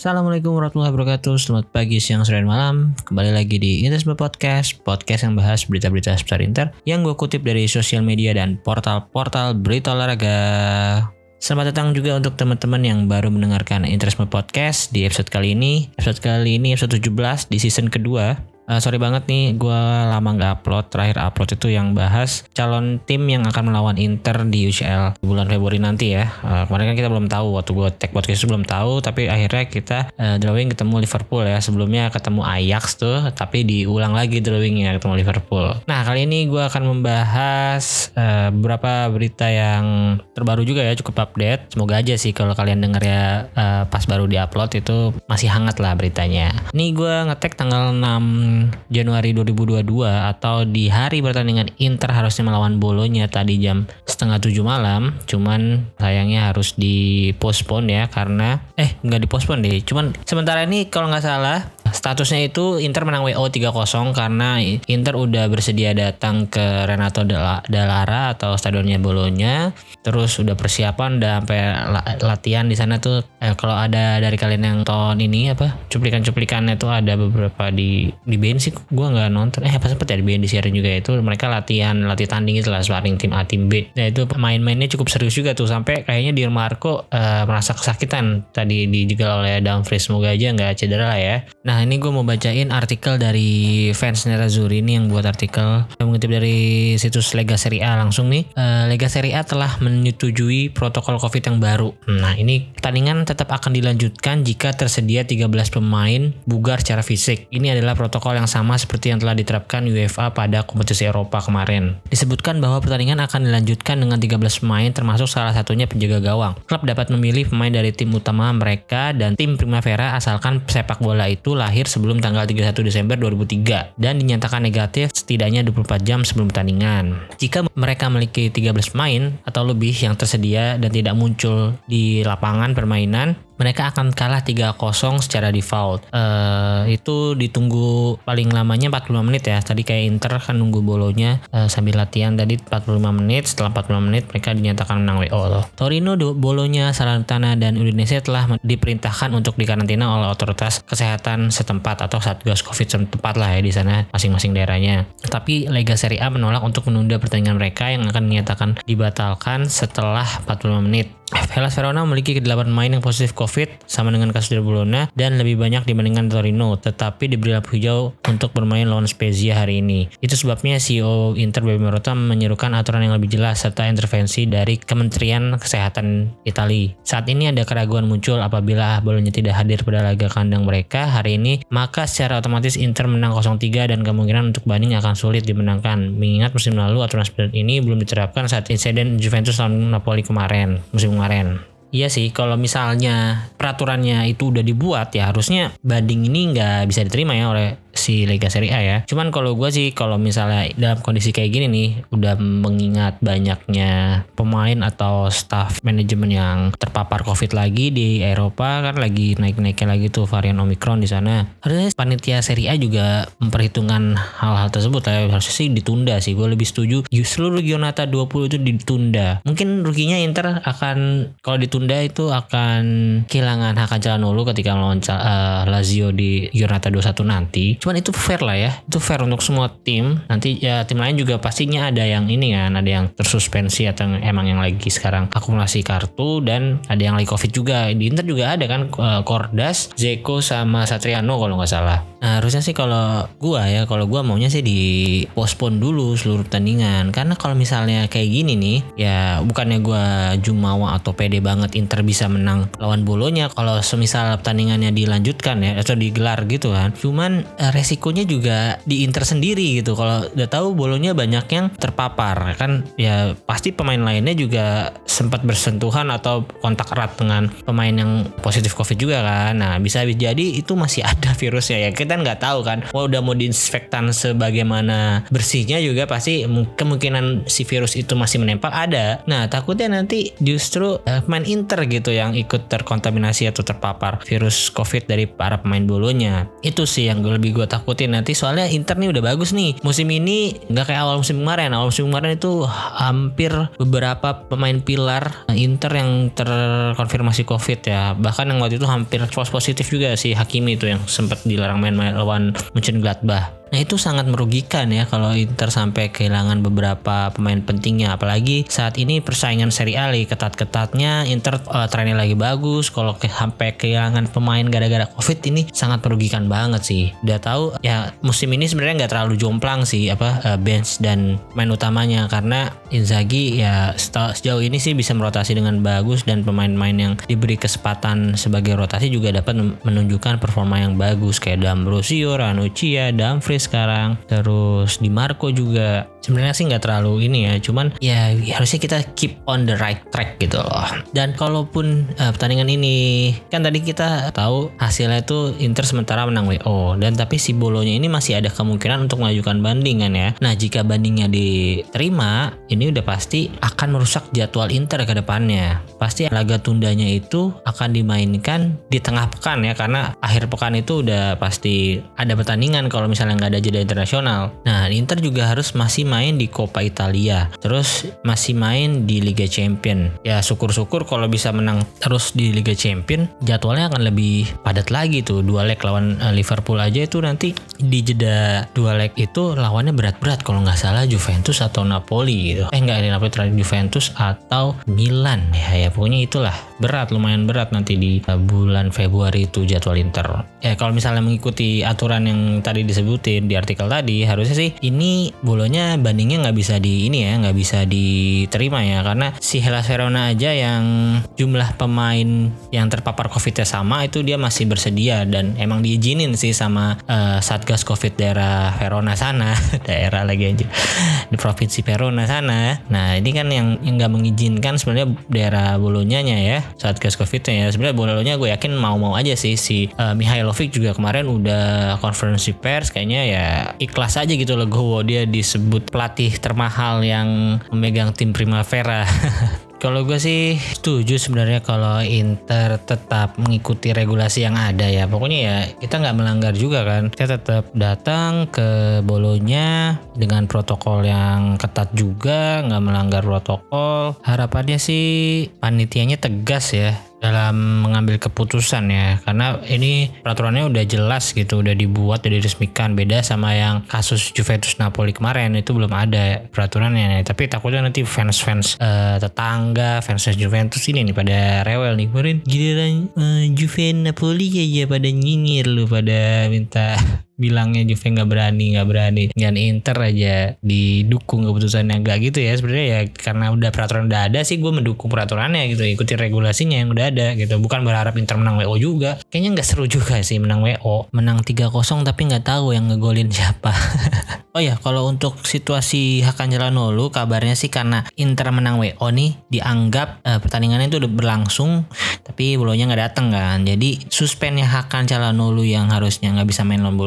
Assalamualaikum warahmatullahi wabarakatuh. Selamat pagi, siang, sore, dan malam. Kembali lagi di Interisme Podcast Podcast yang bahas berita-berita seputar Inter Yang gue kutip dari sosial media dan portal-portal berita olahraga. Selamat datang juga untuk teman-teman yang baru mendengarkan Interisme Podcast di episode kali ini. Episode kali ini episode 17 di season kedua Uh, sorry banget nih, gue lama nggak upload. Terakhir upload itu yang bahas calon tim yang akan melawan Inter di UCL bulan Februari nanti ya. Uh, kemarin kan kita belum tahu waktu gue tag podcast belum tahu, tapi akhirnya kita uh, drawing ketemu Liverpool ya. Sebelumnya ketemu Ajax tuh, tapi diulang lagi drawingnya ketemu Liverpool. Nah kali ini gue akan membahas uh, beberapa berita yang terbaru juga ya, cukup update. Semoga aja sih kalau kalian denger ya uh, pas baru diupload itu masih hangat lah beritanya. Ini gue ngetek tanggal 6 Januari 2022 atau di hari pertandingan Inter harusnya melawan Bolonya tadi jam setengah tujuh malam cuman sayangnya harus dipospon ya karena eh nggak dipospon deh cuman sementara ini kalau nggak salah Statusnya itu Inter menang WO 3-0 karena Inter udah bersedia datang ke Renato Dallara atau stadionnya Bolonya. Terus udah persiapan udah sampai latihan di sana tuh eh, kalau ada dari kalian yang tahun ini apa cuplikan-cuplikannya tuh ada beberapa di di BN sih gua nggak nonton eh apa sempet ya di BN disiarin juga itu mereka latihan latih tanding itu lah sparring tim A tim B. Nah itu main-mainnya cukup serius juga tuh sampai kayaknya Di Marco uh, merasa kesakitan tadi dijegal oleh Dumfries semoga aja nggak cedera lah ya. Nah Nah ini gue mau bacain artikel dari fans Nerazzurri ini yang buat artikel yang mengutip dari situs Lega Serie A langsung nih. Uh, Lega Serie A telah menyetujui protokol COVID yang baru. Nah ini pertandingan tetap akan dilanjutkan jika tersedia 13 pemain bugar secara fisik. Ini adalah protokol yang sama seperti yang telah diterapkan UEFA pada kompetisi Eropa kemarin. Disebutkan bahwa pertandingan akan dilanjutkan dengan 13 pemain termasuk salah satunya penjaga gawang. Klub dapat memilih pemain dari tim utama mereka dan tim Primavera asalkan sepak bola itu lah lahir sebelum tanggal 31 Desember 2003 dan dinyatakan negatif setidaknya 24 jam sebelum pertandingan. Jika mereka memiliki 13 pemain atau lebih yang tersedia dan tidak muncul di lapangan permainan, mereka akan kalah 3-0 secara default. Uh, itu ditunggu paling lamanya 45 menit ya. Tadi kayak Inter kan nunggu bolonya uh, sambil latihan tadi 45 menit. Setelah 45 menit mereka dinyatakan menang WO loh. Torino bolonya Salernitana dan Udinese telah diperintahkan untuk dikarantina oleh otoritas kesehatan setempat atau satgas covid setempat lah ya di sana masing-masing daerahnya. Tapi Lega Serie A menolak untuk menunda pertandingan mereka yang akan dinyatakan dibatalkan setelah 45 menit. Hellas Verona memiliki 8 pemain yang positif COVID sama dengan kasus dari Bologna dan lebih banyak dibandingkan Torino, tetapi diberi lampu hijau untuk bermain lawan Spezia hari ini. Itu sebabnya CEO Inter Baby Marotta menyerukan aturan yang lebih jelas serta intervensi dari Kementerian Kesehatan Italia. Saat ini ada keraguan muncul apabila Bologna tidak hadir pada laga kandang mereka hari ini, maka secara otomatis Inter menang 0-3 dan kemungkinan untuk banding akan sulit dimenangkan. Mengingat musim lalu aturan seperti ini belum diterapkan saat insiden Juventus lawan Napoli kemarin musim kemarin. Iya sih, kalau misalnya peraturannya itu udah dibuat ya harusnya banding ini nggak bisa diterima ya oleh si Liga Serie A ya. Cuman kalau gue sih kalau misalnya dalam kondisi kayak gini nih udah mengingat banyaknya pemain atau staff manajemen yang terpapar COVID lagi di Eropa kan lagi naik-naiknya lagi tuh varian Omicron di sana. Harusnya panitia Serie A juga memperhitungkan hal-hal tersebut ya. Harusnya sih ditunda sih. Gue lebih setuju seluruh Gionata 20 itu ditunda. Mungkin ruginya Inter akan kalau ditunda itu akan kehilangan hak Calhanoglu ketika melawan uh, Lazio di Gionata 21 nanti. Cuma cuman itu fair lah ya itu fair untuk semua tim nanti ya tim lain juga pastinya ada yang ini kan ada yang tersuspensi atau emang yang lagi sekarang akumulasi kartu dan ada yang lagi covid juga di Inter juga ada kan uh, Kordas Zeko sama Satriano kalau nggak salah Nah, harusnya sih kalau gua ya, kalau gua maunya sih di postpone dulu seluruh pertandingan. Karena kalau misalnya kayak gini nih, ya bukannya gua jumawa atau pede banget Inter bisa menang lawan Bolonya kalau semisal pertandingannya dilanjutkan ya atau digelar gitu kan. Cuman eh, resikonya juga di Inter sendiri gitu. Kalau udah tahu Bolonya banyak yang terpapar kan ya pasti pemain lainnya juga sempat bersentuhan atau kontak erat dengan pemain yang positif Covid juga kan. Nah, bisa jadi itu masih ada virusnya ya. Kita nggak tahu kan wah udah mau diinfektan sebagaimana bersihnya juga pasti kemungkinan si virus itu masih menempel ada nah takutnya nanti justru uh, Inter gitu yang ikut terkontaminasi atau terpapar virus COVID dari para pemain bolonya itu sih yang lebih takutin nanti. Soalnya Inter nih udah bagus nih. Musim ini nggak kayak awal musim kemarin. Awal musim kemarin itu hampir beberapa pemain pilar Inter yang terkonfirmasi COVID ya. Bahkan yang waktu itu hampir false positif juga si Hakimi itu yang sempat dilarang main lawan Mönchengladbach Nah itu sangat merugikan ya kalau Inter sampai kehilangan beberapa pemain pentingnya. Apalagi saat ini persaingan Serie A lagi ketat-ketatnya. Inter uh, trennya lagi bagus. Kalau ke, sampai kehilangan pemain gara-gara COVID ini sangat merugikan banget sih. Udah tahu ya musim ini sebenarnya nggak terlalu jomplang sih apa uh, bench dan main utamanya karena Inzaghi ya sejauh ini sih bisa merotasi dengan bagus dan pemain-pemain yang diberi kesempatan sebagai rotasi juga dapat menunjukkan performa yang bagus kayak D'Ambrosio, Ranuccia, Dumfries sekarang. Terus di Marco juga sebenarnya sih nggak terlalu ini ya cuman ya harusnya kita keep on the right track gitu loh. Dan kalaupun uh, pertandingan ini kan tadi kita tahu hasilnya itu Inter sementara menang WO dan tapi si Bolonya ini masih ada kemungkinan untuk mengajukan bandingan ya. Nah jika bandingnya diterima ini udah pasti akan merusak jadwal Inter ke depannya. Pasti laga tundanya itu akan dimainkan di tengah pekan ya karena akhir pekan itu udah pasti ada pertandingan kalau misalnya nggak ada jeda internasional. Nah, Inter juga harus masih main di Coppa Italia, terus masih main di Liga Champion. Ya syukur-syukur kalau bisa menang terus di Liga Champion, jadwalnya akan lebih padat lagi tuh. Dua leg lawan uh, Liverpool aja itu nanti di jeda dua leg itu lawannya berat-berat kalau nggak salah Juventus atau Napoli gitu. Eh nggak ada Napoli terakhir Juventus atau Milan ya ya pokoknya itulah berat lumayan berat nanti di uh, bulan Februari itu jadwal Inter. Ya kalau misalnya mengikuti aturan yang tadi disebutin di artikel tadi harusnya sih ini bolonya bandingnya nggak bisa di ini ya nggak bisa diterima ya. Karena si Hellas Verona aja yang jumlah pemain yang terpapar COVID-nya sama itu dia masih bersedia dan emang diizinin sih sama uh, satgas COVID daerah Verona sana. Daerah lagi aja. Di provinsi Verona sana. Nah ini kan yang nggak mengizinkan sebenarnya daerah bolonya ya satgas COVID-nya ya. Sebenarnya bolonya gue yakin mau-mau aja sih. Si uh, Mihailovic juga kemarin udah konferensi pers kayaknya ya ikhlas aja gitu Legowo dia disebut pelatih termahal yang memegang tim Primavera Kalau gue sih setuju sebenarnya kalau Inter tetap mengikuti regulasi yang ada ya. Pokoknya ya kita nggak melanggar juga kan. Kita tetap datang ke Bolonya dengan protokol yang ketat juga, nggak melanggar protokol. Harapannya sih panitianya tegas ya dalam mengambil keputusan ya. Karena ini peraturannya udah jelas gitu udah dibuat udah diresmikan. Beda sama yang kasus Juventus Napoli kemarin itu belum ada peraturannya. Nih. tapi takutnya nanti fans-fans uh, tetangga fans Juventus ini nih pada rewel nih. Kemarin giliran uh, Juve Napoli aja pada nyinyir lu pada minta bilangnya Juve nggak berani nggak berani. Dan Inter aja didukung keputusannya. Nggak gitu ya sebenarnya ya karena udah peraturan udah ada sih gue mendukung peraturannya gitu ikuti regulasinya yang udah ada gitu. Bukan berharap Inter menang WO juga. Kayaknya nggak seru juga sih menang WO menang 3-0 tapi nggak tahu yang ngegolin siapa. Oh ya kalau untuk situasi Hakan Calhanoglu kabarnya sih karena Inter menang WO nih dianggap uh, pertandingannya itu udah berlangsung tapi bolonya nggak datang kan. Jadi suspennya Hakan Calhanoglu yang harusnya nggak bisa main lawan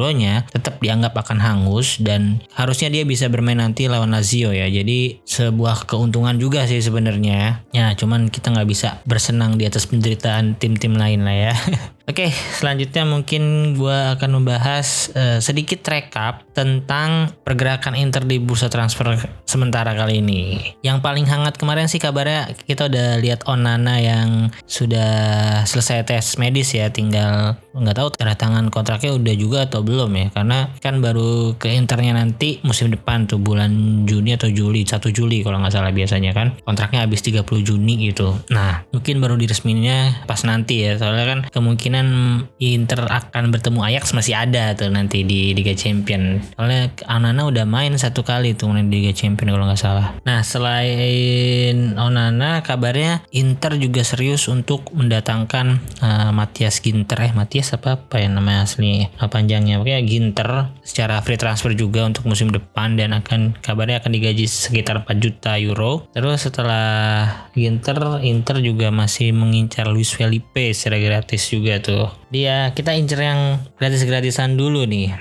tetap dianggap akan hangus dan harusnya dia bisa bermain nanti lawan Lazio ya. Jadi sebuah keuntungan juga sih sebenarnya. Ya, cuman kita nggak bisa bersenang di atas penderitaan tim-tim lain lah ya. Oke, selanjutnya mungkin gue akan membahas uh, sedikit rekap tentang pergerakan Inter di bursa transfer sementara kali ini. Yang paling hangat kemarin sih kabarnya kita udah lihat Onana yang sudah selesai tes medis ya, tinggal nggak tahu tanda tangan kontraknya udah juga atau belum ya, karena kan baru ke Internya nanti musim depan tuh bulan Juni atau Juli, 1 Juli kalau nggak salah biasanya kan kontraknya habis 30 Juni gitu. Nah, mungkin baru diresminya pas nanti ya, soalnya kan kemungkinan kemungkinan Inter akan bertemu Ajax masih ada tuh nanti di Liga Champion. Soalnya Onana udah main satu kali tuh di Liga Champion kalau nggak salah. Nah selain Onana kabarnya Inter juga serius untuk mendatangkan uh, Matias Ginter eh Matias apa apa ya namanya asli apa panjangnya oke Ginter secara free transfer juga untuk musim depan dan akan kabarnya akan digaji sekitar 4 juta euro. Terus setelah Ginter Inter juga masih mengincar Luis Felipe secara gratis juga tuh. Dia kita incer yang gratis-gratisan dulu nih.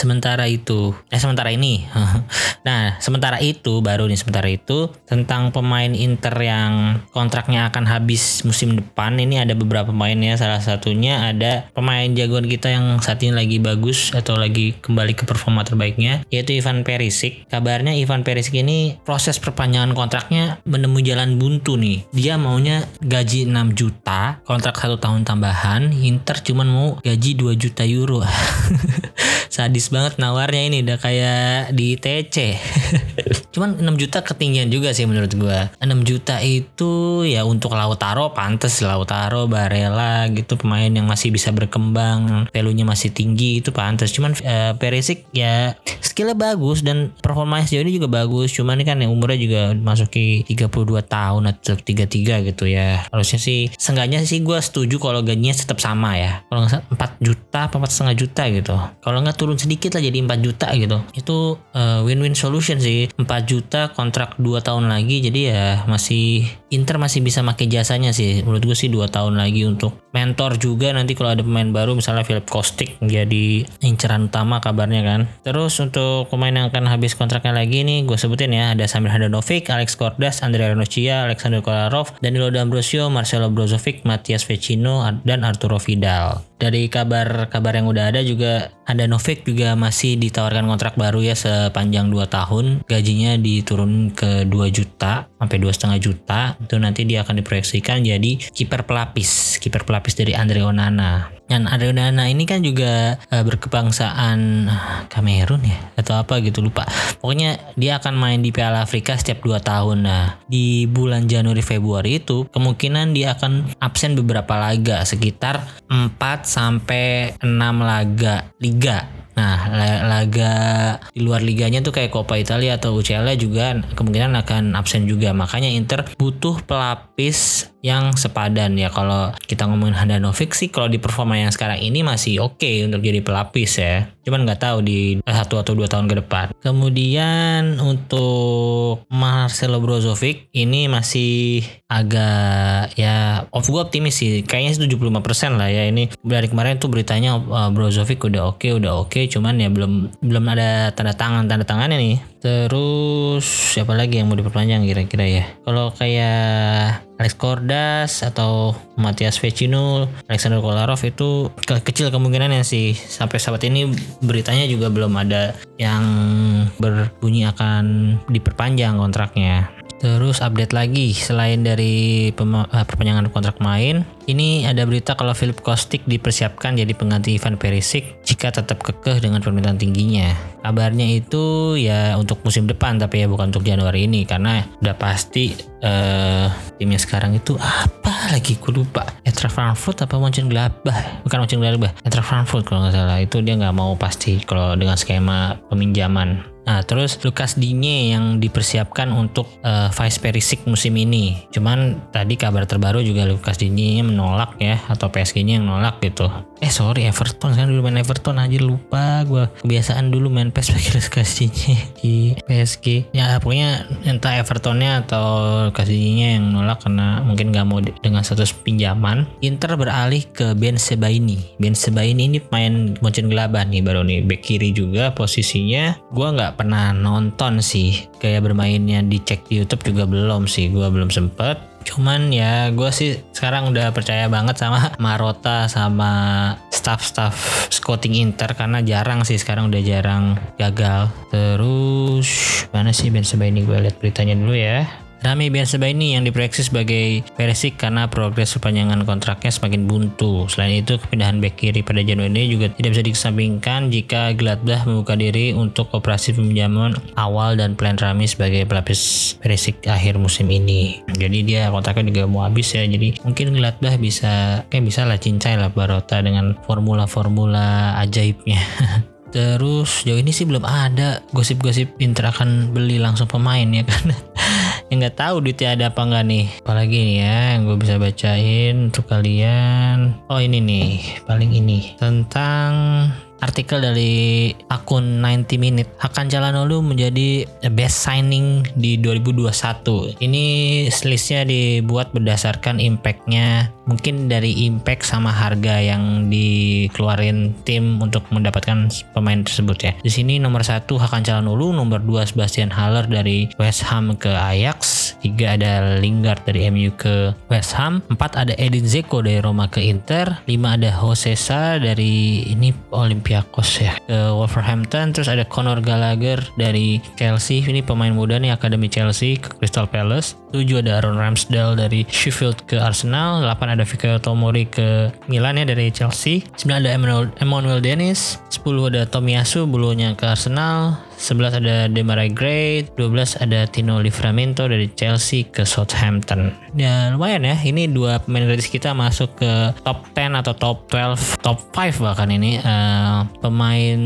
Sementara itu eh sementara ini. Nah sementara itu baru nih sementara itu tentang pemain Inter yang kontraknya akan habis musim depan. Ini ada beberapa pemain ya. Salah satunya ada pemain jagoan kita yang saat ini lagi bagus atau lagi kembali ke performa terbaiknya yaitu Ivan Perisic. Kabarnya Ivan Perisic ini proses perpanjangan kontraknya menemui jalan buntu nih. Dia maunya gaji 6 juta kontrak satu tahun tambahan. Inter cuman mau gaji 2 juta euro sadis banget nawarnya ini udah kayak di TC cuman 6 juta ketinggian juga sih menurut gua. 6 juta itu ya untuk Lautaro pantes Lautaro Barella gitu pemain yang masih bisa berkembang value-nya masih tinggi itu pantes. Cuman uh, Perisic ya skillnya bagus dan performanya sejauh ini juga bagus. Cuman ini kan yang umurnya juga masuki 32 tahun atau 33 gitu ya. Harusnya sih seenggaknya sih gua setuju kalau gajinya tetap sama ya. Kalau nggak 4 juta apa 4 setengah juta gitu. Kalau nggak turun sedikit lah jadi 4 juta gitu. Itu uh, win-win solution sih. 4 juta kontrak 2 tahun lagi jadi ya masih Inter masih bisa pakai jasanya sih. Menurut gue sih 2 tahun lagi untuk mentor juga nanti kalau ada pemain baru misalnya Philip Kostik jadi inceran utama kabarnya kan. Terus untuk pemain yang akan habis kontraknya lagi nih gue sebutin ya ada Samir Handanovic, Alex Kordas, Andrea Ranocchia, Alexander Kolarov, Danilo D'Ambrosio, Marcelo Brozovic, Matias Vecino dan Arturo Vidal. Dari kabar-kabar yang udah ada juga ada Novik juga masih ditawarkan kontrak baru ya sepanjang 2 tahun. Gajinya diturun ke 2 juta sampai dua setengah juta itu nanti dia akan diproyeksikan jadi kiper pelapis kiper pelapis dari Andre Onana. Dan Andre Onana ini kan juga uh, berkebangsaan Kamerun ya? Atau apa gitu lupa. Pokoknya dia akan main di Piala Afrika setiap 2 tahun. Nah di bulan Januari Februari itu kemungkinan dia akan absen beberapa laga sekitar 4 sampai 6 laga liga Nah, laga di luar liganya tuh kayak Coppa Italia atau UCL juga kemungkinan akan absen juga. Makanya Inter butuh pelapis yang sepadan ya. Kalau kita ngomongin Handanovic sih kalau di performa yang sekarang ini masih oke okay untuk jadi pelapis ya. Cuman nggak tahu di satu atau dua tahun ke depan. Kemudian untuk Marcelo Brozovic ini masih agak ya of gue optimis sih. Kayaknya 75% lah ya ini dari kemarin tuh beritanya uh, Brozovic udah oke, okay, udah oke. Okay cuman ya belum belum ada tanda tangan tanda tangannya nih terus siapa lagi yang mau diperpanjang kira-kira ya kalau kayak Alex Kordas atau Matias Vecino, Alexander Kolarov itu ke kecil kemungkinannya sih. Sampai saat ini beritanya juga belum ada yang berbunyi akan diperpanjang kontraknya Terus update lagi selain dari eh, perpanjangan kontrak main, ini ada berita kalau Philip Kostik dipersiapkan jadi pengganti Ivan Perisic jika tetap kekeh dengan permintaan tingginya. Kabarnya itu ya untuk musim depan tapi ya bukan untuk Januari ini karena udah pasti uh, timnya sekarang itu apa lagi gue lupa. Etra Frankfurt apa Mönchengladbach? Bukan Mönchengladbach, Etra Frankfurt kalau nggak salah. Itu dia nggak mau pasti kalau dengan skema peminjaman Nah, terus Lukas Digne yang dipersiapkan untuk uh, Vice Perisic musim ini. Cuman tadi kabar terbaru juga Lukas Digne menolak ya atau PSG-nya yang menolak gitu. Eh sorry Everton kan dulu main Everton aja lupa gue kebiasaan dulu main PES pakai Lukas Digne di PSG. Ya pokoknya entah Evertonnya atau Lukas Digne yang menolak karena mungkin gak mau dengan status pinjaman. Inter beralih ke Ben Sebaini. Ben Sebaini ini main Mönchengladbach nih baru nih back kiri juga posisinya. Gue nggak pernah nonton sih. Kayak bermainnya dicek di YouTube juga belum sih. Gue belum sempet. Cuman ya gue sih sekarang udah percaya banget sama Marota sama staff-staff scouting Inter karena jarang sih sekarang udah jarang gagal. Terus mana sih Ben ini? Gue lihat beritanya dulu ya Rami ini yang diproyeksi sebagai Perisic karena progres perpanjangan kontraknya semakin buntu. Selain itu, kepindahan bek kiri pada Januari ini juga tidak bisa dikesampingkan jika Gladbach membuka diri untuk operasi peminjaman awal dan plan Rami sebagai pelapis Perisic akhir musim ini. Jadi dia kontraknya juga mau habis ya. Jadi mungkin Gladbach bisa kayak bisa lah cincai lah Barota dengan formula-formula ajaibnya. Terus jauh ini sih belum ada gosip-gosip Inter akan beli langsung pemain ya kan. Yang nggak tahu duitnya ada apa nggak nih. Apalagi nih ya yang gue bisa bacain untuk kalian. Oh ini nih paling ini tentang artikel dari akun 90 Minute, Hakan Calhanoglu menjadi best signing di 2021. Ini listnya dibuat berdasarkan impactnya, mungkin dari impact sama harga yang dikeluarin tim untuk mendapatkan pemain tersebut ya. Di sini nomor satu Hakan Calhanoglu, nomor dua Sebastian Haller dari West Ham ke Ajax, tiga ada Lingard dari MU ke West Ham, empat ada Edin Zeko dari Roma ke Inter, lima ada Josesa dari ini Olympiakos ya. Ke Wolverhampton, terus ada Conor Gallagher dari Chelsea, ini pemain muda nih akademi Chelsea ke Crystal Palace, 7 ada Aaron Ramsdale dari Sheffield ke Arsenal, 8 ada Fikayo Tomori ke Milan ya dari Chelsea, 9 ada Emmanuel, Emmanuel Dennis, 10 ada Tomiyasu bulunya ke Arsenal, 11 ada Demarai Gray, 12 ada Tino Livramento dari Chelsea ke Southampton. Ya lumayan ya, ini dua pemain gratis kita masuk ke top 10 atau top 12, top 5 bahkan ini uh, pemain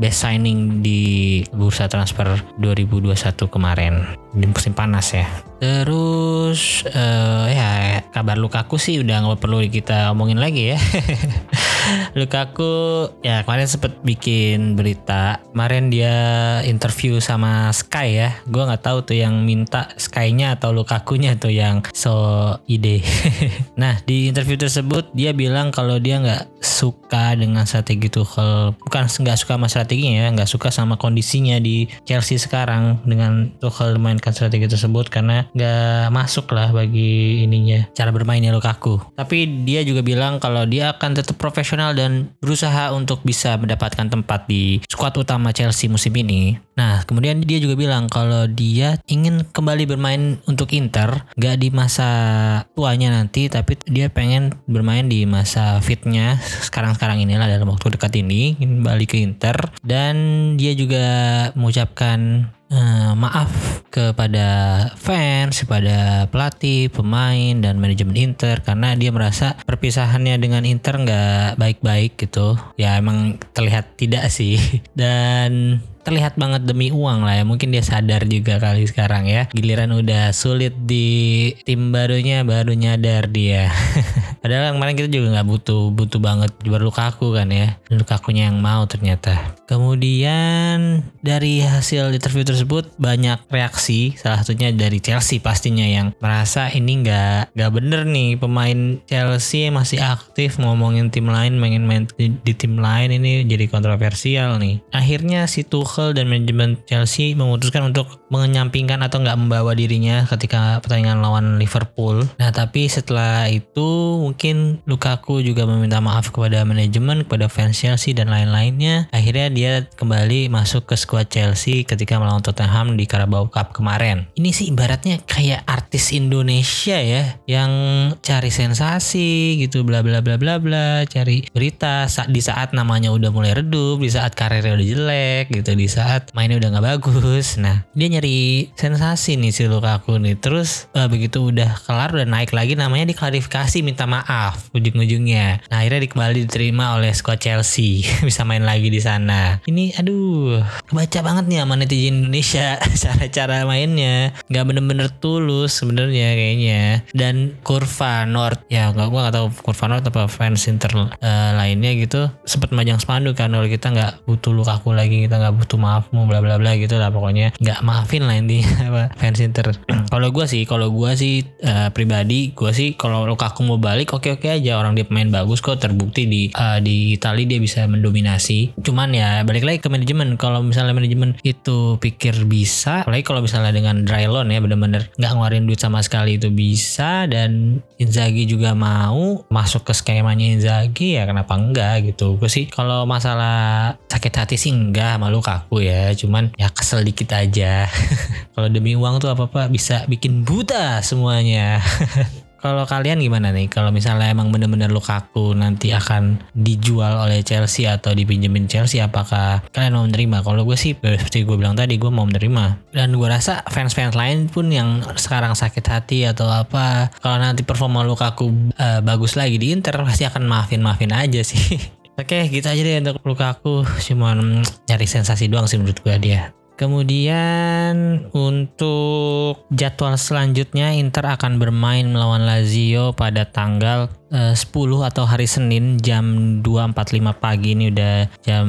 best signing di bursa transfer 2021 kemarin. Di musim panas ya. Terus uh, ya kabar Lukaku sih udah nggak perlu kita omongin lagi ya. Lukaku ya kemarin sempet bikin berita. Kemarin dia interview sama Sky ya. Gue nggak tahu tuh yang minta Sky-nya atau Lukaku-nya tuh yang so ide. Nah di interview tersebut dia bilang kalau dia nggak suka dengan strategi Tuchel. Bukan nggak suka sama strateginya ya nggak suka sama kondisinya di Chelsea sekarang dengan Tuchel memainkan strategi tersebut karena nggak masuk lah bagi ininya cara bermainnya Lukaku tapi dia juga bilang kalau dia akan tetap profesional dan berusaha untuk bisa mendapatkan tempat di skuad utama Chelsea musim ini. Nah, kemudian dia juga bilang kalau dia ingin kembali bermain untuk Inter, gak di masa tuanya nanti, tapi dia pengen bermain di masa fitnya sekarang-sekarang inilah dalam waktu dekat ini, ingin balik ke Inter. Dan dia juga mengucapkan uh, maaf kepada fans, kepada pelatih, pemain dan manajemen Inter karena dia merasa perpisahannya dengan Inter nggak baik-baik gitu. Ya emang terlihat tidak sih. Dan terlihat banget demi uang lah ya mungkin dia sadar juga kali sekarang ya giliran udah sulit di tim barunya baru nyadar dia padahal kemarin kita juga nggak butuh butuh banget baru Lukaku kan ya. Lukakunya yang mau ternyata. Kemudian dari hasil interview tersebut banyak reaksi. Salah satunya dari Chelsea pastinya yang merasa ini nggak nggak bener nih pemain Chelsea masih aktif ngomongin tim lain main main di, di tim lain ini jadi kontroversial nih. Akhirnya si Tuchel dan manajemen Chelsea memutuskan untuk menyampingkan atau nggak membawa dirinya ketika pertandingan lawan Liverpool. Nah tapi setelah itu mungkin Lukaku juga meminta maaf kepada manajemen, kepada fans Chelsea dan lain-lainnya. Akhirnya dia kembali masuk ke skuad Chelsea ketika melawan Tottenham di Carabao Cup kemarin. Ini sih ibaratnya kayak artis Indonesia ya yang cari sensasi gitu bla bla bla bla bla, cari berita di saat namanya udah mulai redup, di saat karirnya udah jelek gitu di saat mainnya udah nggak bagus. Nah, dia nyari sensasi nih si Lukaku nih. Terus uh, begitu udah kelar udah naik lagi namanya diklarifikasi minta maaf ujung-ujungnya. Nah, akhirnya kembali diterima oleh squad Chelsea. Bisa main lagi di sana. Ini aduh, kebaca banget nih sama netizen Indonesia cara-cara mainnya. Nggak bener-bener tulus sebenarnya kayaknya. Dan kurva North ya nggak gua nggak tahu kurva North apa fans Inter uh, lainnya gitu sempat majang spanduk kan kalau kita nggak butuh Lukaku lagi kita nggak butuh butuh maafmu bla bla bla gitu lah pokoknya nggak maafin lah apa fans Inter kalau gue sih kalau gue sih uh, pribadi gue sih kalau Lukaku mau balik oke oke aja. Orang dia pemain bagus kok terbukti di uh, di Italia dia bisa mendominasi. Cuman ya balik lagi ke manajemen. Kalau misalnya manajemen itu pikir bisa apalagi kalau misalnya dengan dry loan ya bener-bener nggak ngeluarin duit sama sekali itu bisa. Dan Inzaghi juga mau masuk ke skemanya Inzaghi ya kenapa enggak gitu. Gue sih kalau masalah sakit hati sih enggak malu aku ya. Cuman ya kesel dikit aja. Kalau demi uang tuh apa apa bisa bikin buta semuanya Kalau kalian gimana nih? Kalau misalnya emang bener-bener Lukaku nanti akan dijual oleh Chelsea atau dipinjemin Chelsea, apakah kalian mau menerima? Kalau gue sih seperti gue bilang tadi, gue mau menerima. Dan gue rasa fans-fans lain pun yang sekarang sakit hati atau apa, kalau nanti performa Lukaku uh, bagus lagi di Inter, pasti akan maafin-maafin aja sih. Oke, gitu aja deh untuk Lukaku. Cuman nyari sensasi doang sih menurut gue dia. Kemudian untuk jadwal selanjutnya Inter akan bermain melawan Lazio pada tanggal uh, 10 atau hari Senin jam 2.45 pagi ini udah jam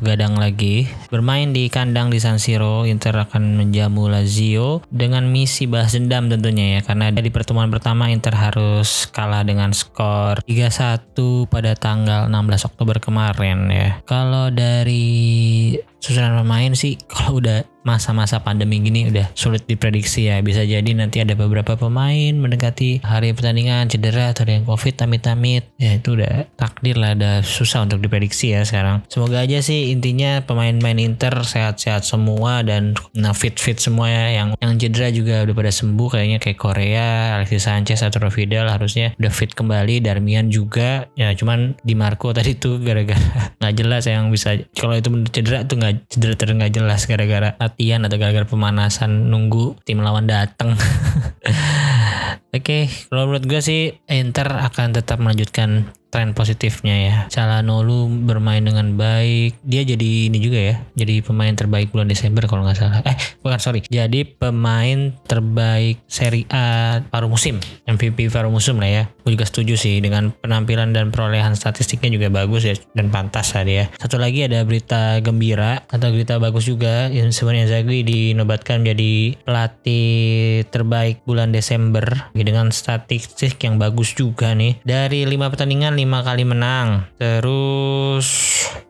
begadang lagi. Bermain di kandang di San Siro, Inter akan menjamu Lazio dengan misi balas dendam tentunya ya karena di pertemuan pertama Inter harus kalah dengan skor 3-1 pada tanggal 16 Oktober kemarin ya. Kalau dari susunan pemain sih kalau udah masa-masa pandemi gini udah sulit diprediksi ya. Bisa jadi nanti ada beberapa pemain mendekati hari pertandingan cedera atau ada yang covid tamit-tamit ya itu udah takdir lah udah susah untuk diprediksi ya sekarang. Semoga aja sih intinya pemain-pemain Inter sehat-sehat semua dan nah fit-fit semua ya. Yang yang cedera juga udah pada sembuh kayaknya kayak Korea Alexis Sanchez atau Vidal harusnya udah fit kembali. Darmian juga. Ya cuman di Marco tadi tuh gara-gara nggak jelas yang bisa kalau itu cedera tuh nggak cedera terus nggak jelas gara-gara latihan atau gara-gara pemanasan nunggu tim lawan datang. Oke, okay, kalau menurut gue sih Inter akan tetap melanjutkan tren positifnya ya. Calhanoglu bermain dengan baik. Dia jadi ini juga ya. Jadi pemain terbaik bulan Desember kalau nggak salah. Eh, bukan sorry. Jadi pemain terbaik Serie A paruh musim. MVP paruh musim lah ya. Gue juga setuju sih dengan penampilan dan perolehan statistiknya juga bagus ya dan pantas lah dia. Satu lagi ada berita gembira atau berita bagus juga. Yang sebenarnya Zagui dinobatkan menjadi pelatih terbaik bulan Desember dengan statistik yang bagus juga nih. Dari lima pertandingan 5 kali menang. Terus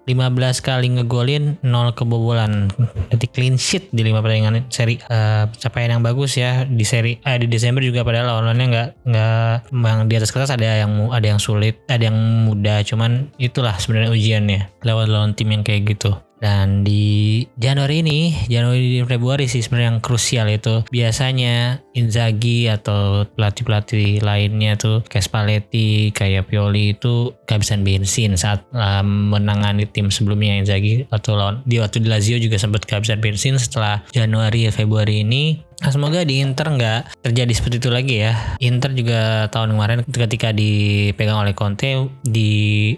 15 kali ngegolin 0 kebobolan. Jadi clean sheet di 5 pertandingan seri uh, capaian yang bagus ya di seri eh, di Desember juga padahal lawannya nggak nggak yang di atas kertas ada yang ada yang sulit, ada yang mudah, cuman itulah sebenarnya ujiannya lewat lawan tim yang kayak gitu. Dan di Januari ini, Januari dan Februari sih sebenarnya yang krusial itu. Biasanya Inzaghi atau pelatih-pelatih lainnya tuh kayak Spalletti, kayak Pioli itu kehabisan bensin saat uh, menangani tim sebelumnya Inzaghi atau lawan di waktu di Lazio juga sempat kehabisan bensin setelah Januari Februari ini Nah, semoga di Inter nggak terjadi seperti itu lagi ya. Inter juga tahun kemarin ketika dipegang oleh Conte di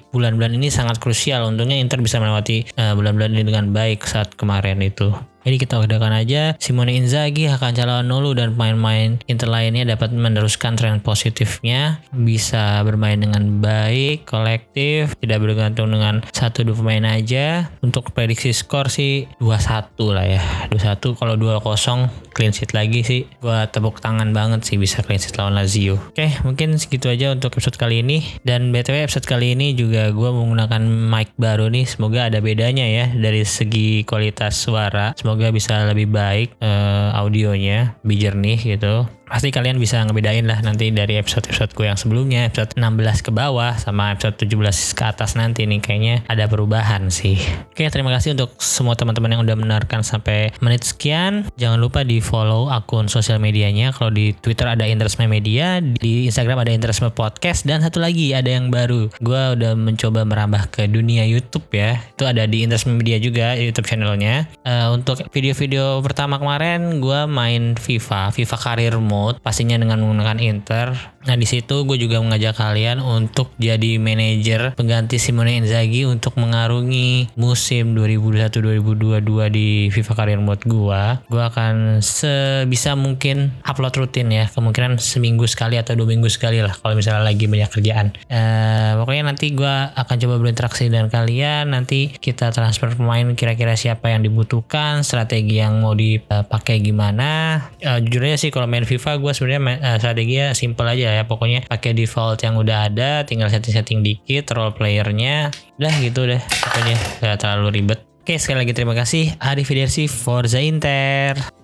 bulan-bulan ini sangat krusial. Untungnya Inter bisa melewati eh, bulan-bulan uh, ini dengan baik saat kemarin itu. Jadi kita udahakan aja Simone Inzaghi, Hakan Calhanoglu dan pemain-pemain Inter lainnya dapat meneruskan tren positifnya, bisa bermain dengan baik, kolektif, tidak bergantung dengan satu dua pemain aja. Untuk prediksi skor sih 2-1 lah ya. 2-1 kalau 2-0 clean sheet lagi sih. Gua tepuk tangan banget sih bisa clean sheet lawan Lazio. Oke, mungkin segitu aja untuk episode kali ini. Dan BTW episode kali ini juga gue menggunakan mic baru nih. Semoga ada bedanya ya dari segi kualitas suara. Semoga semoga bisa lebih baik uh, audionya, lebih jernih gitu pasti kalian bisa ngebedain lah nanti dari episode-episode gue yang sebelumnya. Episode 16 ke bawah sama episode 17 ke atas nanti nih kayaknya ada perubahan sih. Oke terima kasih untuk semua teman-teman yang udah mendengarkan sampai menit sekian. Jangan lupa di follow akun sosial medianya. Kalau di Twitter ada Interisme Media di Instagram ada Interisme Podcast dan satu lagi ada yang baru. Gue udah mencoba merambah ke dunia YouTube ya. Itu ada di Interisme Media juga YouTube channelnya. Uh, untuk video-video pertama kemarin gue main FIFA FIFA Mode mode pastinya dengan menggunakan Inter. Nah di situ gue juga mengajak kalian untuk jadi manajer pengganti Simone Inzaghi untuk mengarungi musim 2021-2022 di FIFA Career Mode gue. Gue akan sebisa mungkin upload rutin ya, kemungkinan seminggu sekali atau dua minggu sekali lah kalau misalnya lagi banyak kerjaan. Uh, pokoknya nanti gue akan coba berinteraksi dengan kalian. Nanti kita transfer pemain kira-kira siapa yang dibutuhkan, strategi yang mau dipakai gimana. Uh, jujur aja sih kalau main FIFA FIFA gue sebenarnya uh, strateginya simple aja ya. Pokoknya pakai default yang udah ada tinggal setting-setting dikit role playernya udah gitu deh pokoknya. Gak terlalu ribet. Oke sekali lagi terima kasih. Arif Forza Inter